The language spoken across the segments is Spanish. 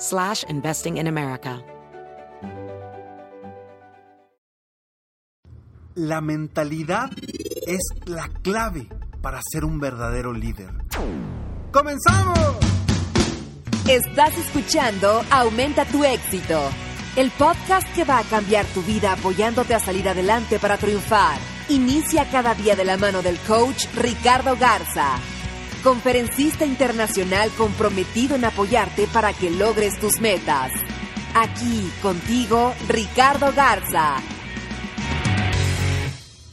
slash investing in America. La mentalidad es la clave para ser un verdadero líder. ¡Comenzamos! Estás escuchando Aumenta tu éxito, el podcast que va a cambiar tu vida apoyándote a salir adelante para triunfar. Inicia cada día de la mano del coach Ricardo Garza, conferencista internacional comprometido en apoyarte para que logres tus metas. Aquí contigo, Ricardo Garza.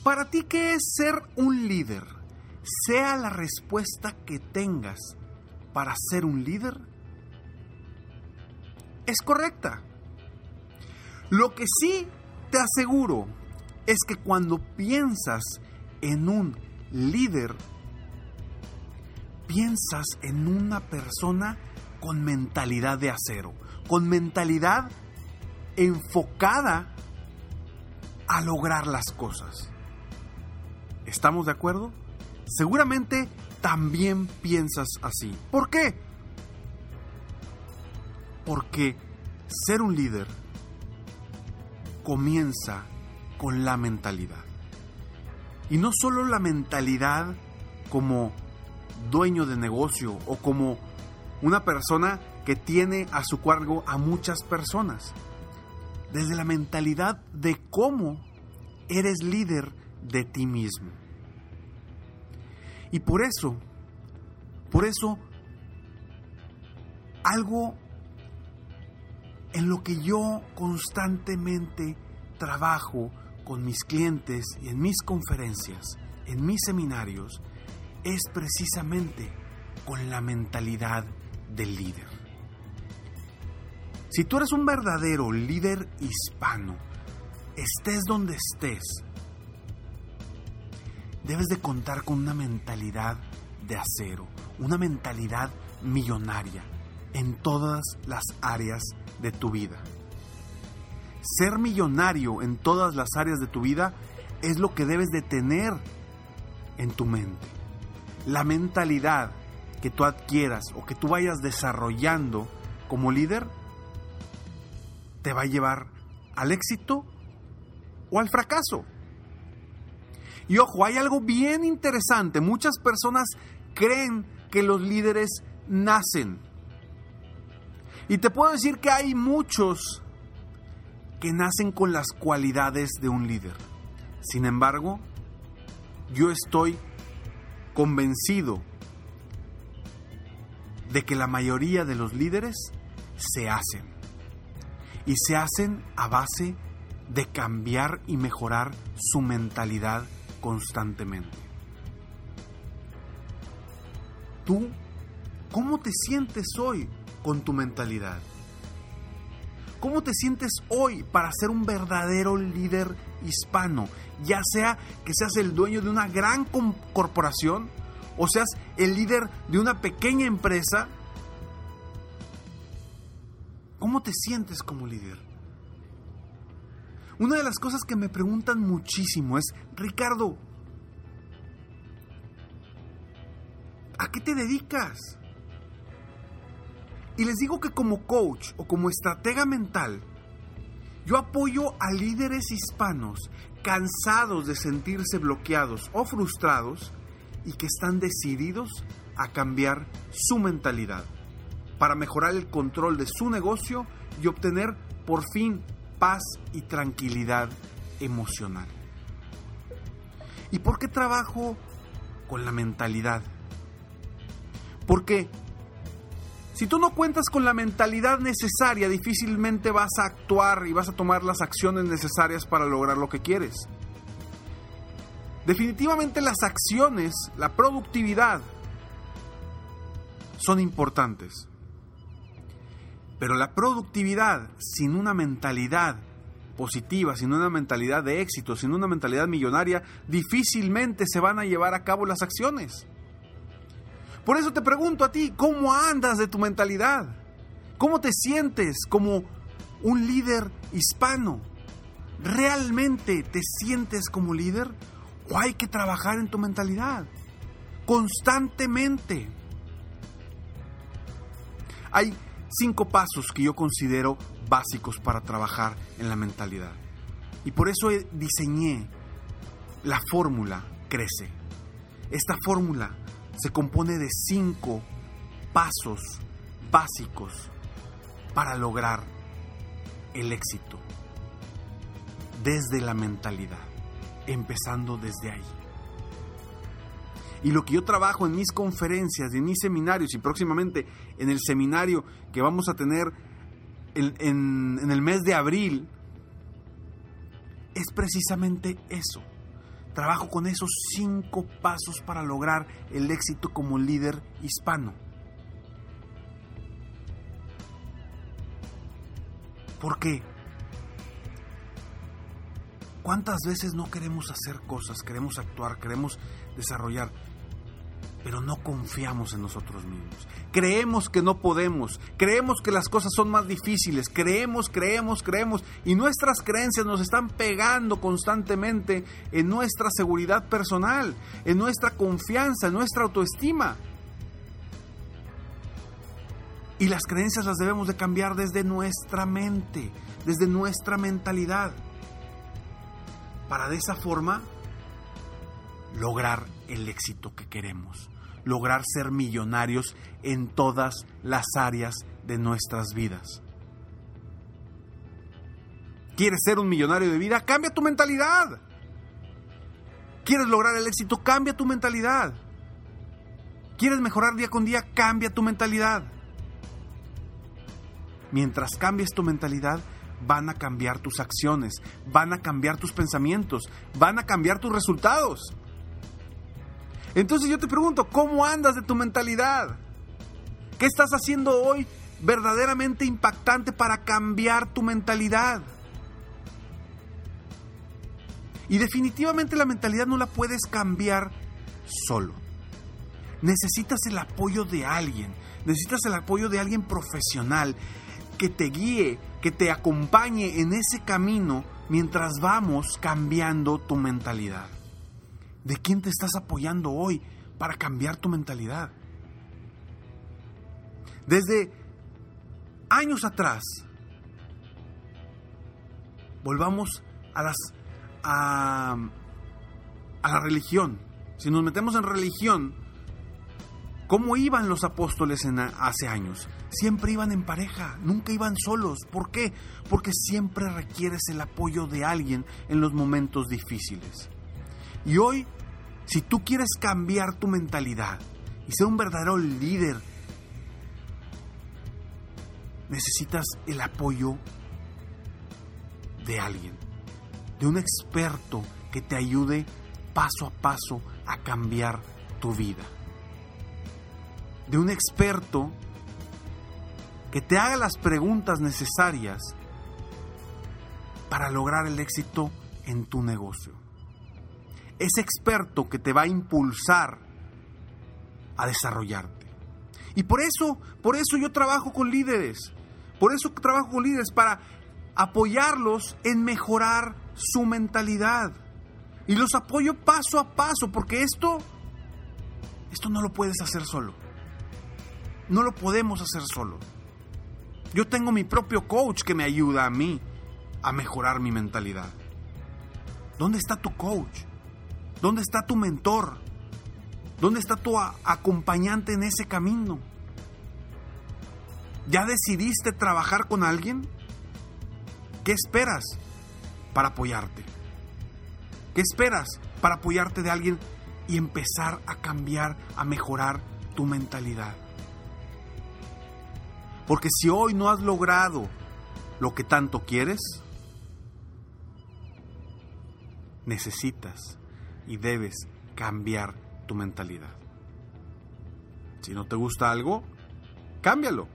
Para ti, ¿qué es ser un líder? Sea la respuesta que tengas para ser un líder, es correcta. Lo que sí te aseguro es que cuando piensas en un líder, piensas en una persona con mentalidad de acero, con mentalidad enfocada a lograr las cosas. ¿Estamos de acuerdo? Seguramente también piensas así. ¿Por qué? Porque ser un líder comienza con la mentalidad. Y no solo la mentalidad como dueño de negocio o como una persona que tiene a su cargo a muchas personas. Desde la mentalidad de cómo eres líder de ti mismo. Y por eso, por eso, algo en lo que yo constantemente trabajo con mis clientes y en mis conferencias, en mis seminarios, es precisamente con la mentalidad del líder. Si tú eres un verdadero líder hispano, estés donde estés, debes de contar con una mentalidad de acero, una mentalidad millonaria en todas las áreas de tu vida. Ser millonario en todas las áreas de tu vida es lo que debes de tener en tu mente. La mentalidad que tú adquieras o que tú vayas desarrollando como líder te va a llevar al éxito o al fracaso. Y ojo, hay algo bien interesante. Muchas personas creen que los líderes nacen. Y te puedo decir que hay muchos que nacen con las cualidades de un líder. Sin embargo, yo estoy convencido de que la mayoría de los líderes se hacen. Y se hacen a base de cambiar y mejorar su mentalidad constantemente. ¿Tú cómo te sientes hoy con tu mentalidad? ¿Cómo te sientes hoy para ser un verdadero líder hispano? Ya sea que seas el dueño de una gran corporación o seas el líder de una pequeña empresa. ¿Cómo te sientes como líder? Una de las cosas que me preguntan muchísimo es, Ricardo, ¿a qué te dedicas? Y les digo que como coach o como estratega mental, yo apoyo a líderes hispanos cansados de sentirse bloqueados o frustrados y que están decididos a cambiar su mentalidad para mejorar el control de su negocio y obtener por fin paz y tranquilidad emocional. ¿Y por qué trabajo con la mentalidad? Porque si tú no cuentas con la mentalidad necesaria, difícilmente vas a actuar y vas a tomar las acciones necesarias para lograr lo que quieres. Definitivamente las acciones, la productividad, son importantes. Pero la productividad sin una mentalidad positiva, sin una mentalidad de éxito, sin una mentalidad millonaria, difícilmente se van a llevar a cabo las acciones. Por eso te pregunto a ti, ¿cómo andas de tu mentalidad? ¿Cómo te sientes como un líder hispano? ¿Realmente te sientes como líder? ¿O hay que trabajar en tu mentalidad? Constantemente. Hay cinco pasos que yo considero básicos para trabajar en la mentalidad. Y por eso diseñé la fórmula Crece. Esta fórmula se compone de cinco pasos básicos para lograr el éxito desde la mentalidad, empezando desde ahí. Y lo que yo trabajo en mis conferencias, en mis seminarios y próximamente en el seminario que vamos a tener en, el mes de abril, es precisamente eso. Trabajo con esos cinco pasos para lograr el éxito como líder hispano. ¿Por qué? ¿Cuántas veces no queremos hacer cosas, queremos actuar, queremos desarrollar? No confiamos en nosotros mismos. Creemos que no podemos, creemos que las cosas son más difíciles, creemos, creemos, creemos, y nuestras creencias nos están pegando constantemente en nuestra seguridad personal, en nuestra confianza, en nuestra autoestima. Y las creencias las debemos de cambiar desde nuestra mente, desde nuestra mentalidad, para de esa forma lograr el éxito que queremos lograr ser millonarios en todas las áreas de nuestras vidas. ¿Quieres ser un millonario de vida? Cambia tu mentalidad. ¿Quieres lograr el éxito? Cambia tu mentalidad. ¿Quieres mejorar día con día? Cambia tu mentalidad. Mientras cambies tu mentalidad, van a cambiar tus acciones, van a cambiar tus pensamientos, van a cambiar tus resultados. Entonces yo te pregunto, ¿cómo andas de tu mentalidad? ¿Qué estás haciendo hoy verdaderamente impactante para cambiar tu mentalidad? Y definitivamente la mentalidad no la puedes cambiar solo. Necesitas el apoyo de alguien, necesitas el apoyo de alguien profesional que te guíe, que te acompañe en ese camino mientras vamos cambiando tu mentalidad. ¿De quién te estás apoyando hoy para cambiar tu mentalidad? Desde años atrás, volvamos a las a, la religión. Si nos metemos en religión, ¿cómo iban los apóstoles en, hace años? Siempre iban en pareja, nunca iban solos. ¿Por qué? Porque siempre requieres el apoyo de alguien en los momentos difíciles. Y hoy si tú quieres cambiar tu mentalidad y ser un verdadero líder, necesitas el apoyo de alguien, de un experto que te ayude paso a paso a cambiar tu vida. De un experto que te haga las preguntas necesarias para lograr el éxito en tu negocio ese experto que te va a impulsar a desarrollarte. Y por eso, por eso yo trabajo con líderes. Por eso trabajo con líderes para apoyarlos en mejorar su mentalidad. Y los apoyo paso a paso, porque esto esto no lo puedes hacer solo. No lo podemos hacer solo. Yo tengo mi propio coach que me ayuda a mí a mejorar mi mentalidad. ¿Dónde está tu coach? ¿Dónde está tu mentor? ¿Dónde está tu acompañante en ese camino? ¿Ya decidiste trabajar con alguien ¿Qué esperas para apoyarte? ¿Qué esperas para apoyarte de alguien y empezar a cambiar, a mejorar tu mentalidad? Porque si hoy no has logrado lo que tanto quieres, necesitas y debes cambiar tu mentalidad. Si no te gusta algo, cámbialo.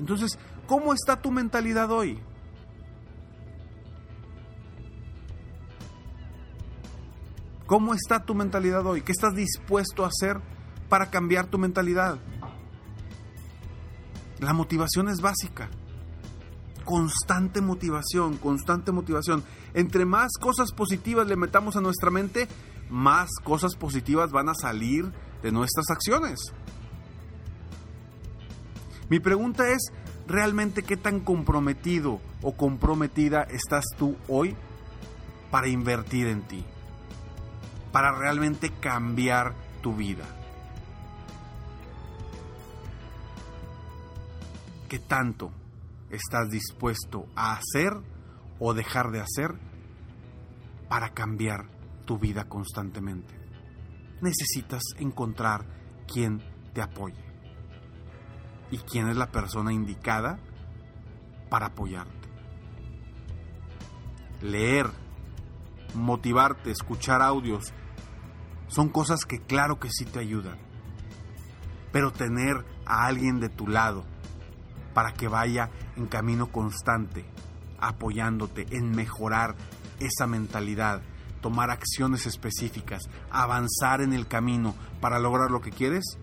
Entonces, ¿cómo está tu mentalidad hoy? ¿Cómo está tu mentalidad hoy? ¿Qué estás dispuesto a hacer para cambiar tu mentalidad? La motivación es básica. Constante motivación, constante motivación. Entre más cosas positivas le metamos a nuestra mente, más cosas positivas van a salir de nuestras acciones. Mi pregunta es, ¿realmente qué tan comprometido o comprometida estás tú hoy para invertir en ti? Para realmente cambiar tu vida. ¿Qué tanto estás dispuesto a hacer o dejar de hacer para cambiar tu vida constantemente? Necesitas encontrar quien te apoye y quién es la persona indicada para apoyarte. Leer, motivarte, escuchar audios, son cosas que claro que sí te ayudan. Pero tener a alguien de tu lado para que vaya en camino constante, apoyándote en mejorar esa mentalidad, tomar acciones específicas, avanzar en el camino para lograr lo que quieres,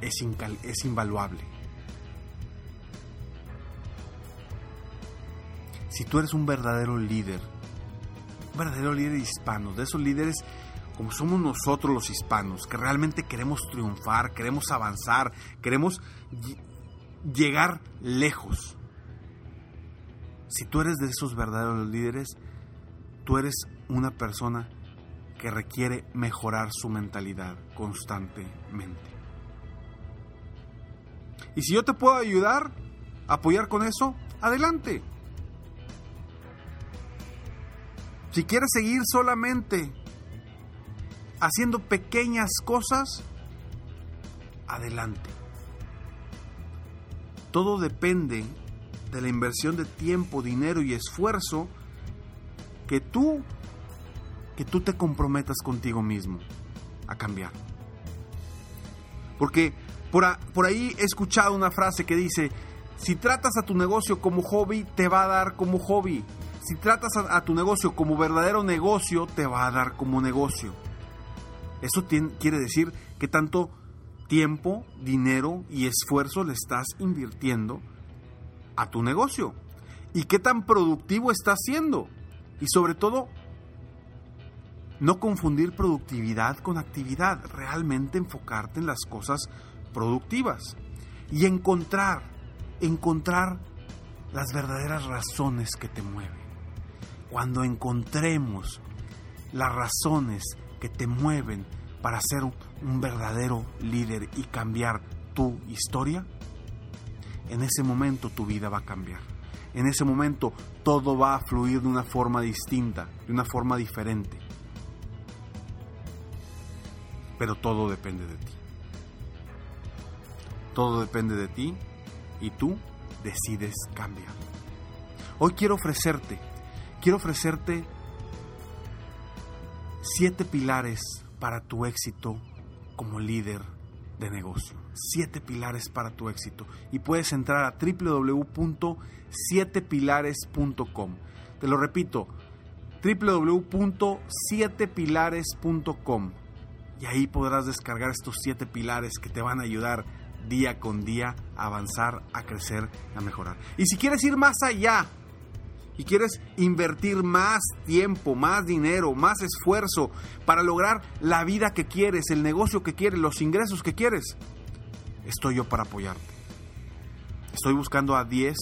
es, invaluable. Si tú eres un verdadero líder, un verdadero líder hispano, de esos líderes como somos nosotros los hispanos, que realmente queremos triunfar, queremos avanzar, queremos llegar lejos. Si tú eres de esos verdaderos líderes, tú eres una persona que requiere mejorar su mentalidad constantemente. Y si yo te puedo ayudar, apoyar con eso, adelante. Si quieres seguir solamente haciendo pequeñas cosas, adelante. Todo depende de la inversión de tiempo, dinero y esfuerzo que tú que tú te comprometas contigo mismo a cambiar. Porque por, ahí he escuchado una frase que dice, si tratas a tu negocio como hobby, te va a dar como hobby. Si tratas a, tu negocio como verdadero negocio, te va a dar como negocio. Eso quiere decir que tanto tiempo, dinero y esfuerzo le estás invirtiendo a tu negocio. Y qué tan productivo estás siendo. Y sobre todo, no confundir productividad con actividad. Realmente enfocarte en las cosas productivas y encontrar, encontrar las verdaderas razones que te mueven. Cuando encontremos las razones que te mueven para ser un verdadero líder y cambiar tu historia, en ese momento tu vida va a cambiar. En ese momento todo va a fluir de una forma distinta, de una forma diferente. Pero todo depende de ti. Todo depende de ti y tú decides cambiar. Hoy quiero ofrecerte, quiero ofrecerte siete pilares para tu éxito como líder de negocio. Siete pilares para tu éxito. Y puedes entrar a www.sietepilares.com. Te lo repito, www.sietepilares.com. Y ahí podrás descargar estos siete pilares que te van a ayudar día con día a avanzar, a crecer, a mejorar. Y si quieres ir más allá y quieres invertir más tiempo, más dinero, más esfuerzo para lograr la vida que quieres, el negocio que quieres, los ingresos que quieres, estoy yo para apoyarte. Estoy buscando a 10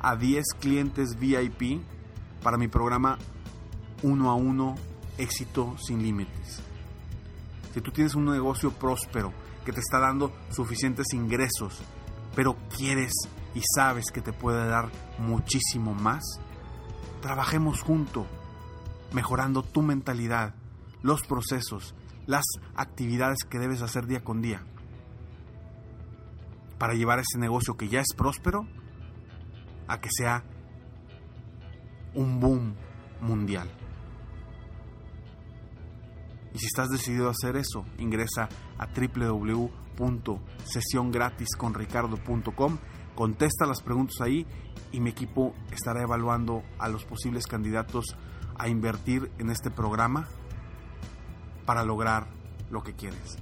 a 10 clientes VIP para mi programa uno a uno éxito sin límites. Si tú tienes un negocio próspero, que te está dando suficientes ingresos, pero quieres y sabes que te puede dar muchísimo más, trabajemos juntos, mejorando tu mentalidad, los procesos, las actividades que debes hacer día con día para llevar ese negocio que ya es próspero a que sea un boom mundial. Y si estás decidido a hacer eso, ingresa a www.sesiongratisconricardo.com, contesta las preguntas ahí y mi equipo estará evaluando a los posibles candidatos a invertir en este programa para lograr lo que quieres.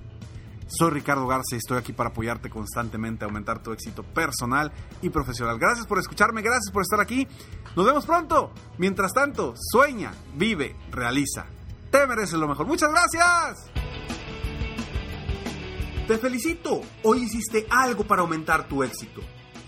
Soy Ricardo Garza y estoy aquí para apoyarte constantemente a aumentar tu éxito personal y profesional. Gracias por escucharme, gracias por estar aquí. Nos vemos pronto. Mientras tanto, sueña, vive, realiza. Te mereces lo mejor. Muchas gracias. Te felicito. Hoy hiciste algo para aumentar tu éxito.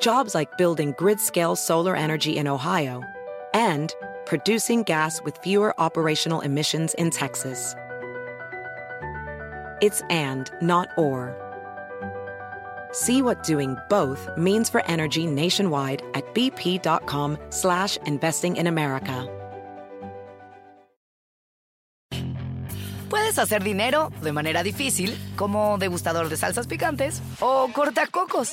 Jobs like building grid-scale solar energy in Ohio and producing gas with fewer operational emissions in Texas. It's and, not or. See what doing both means for energy nationwide at bp.com slash investing in America. Puedes hacer dinero de manera difícil, como degustador de salsas picantes, o cortacocos,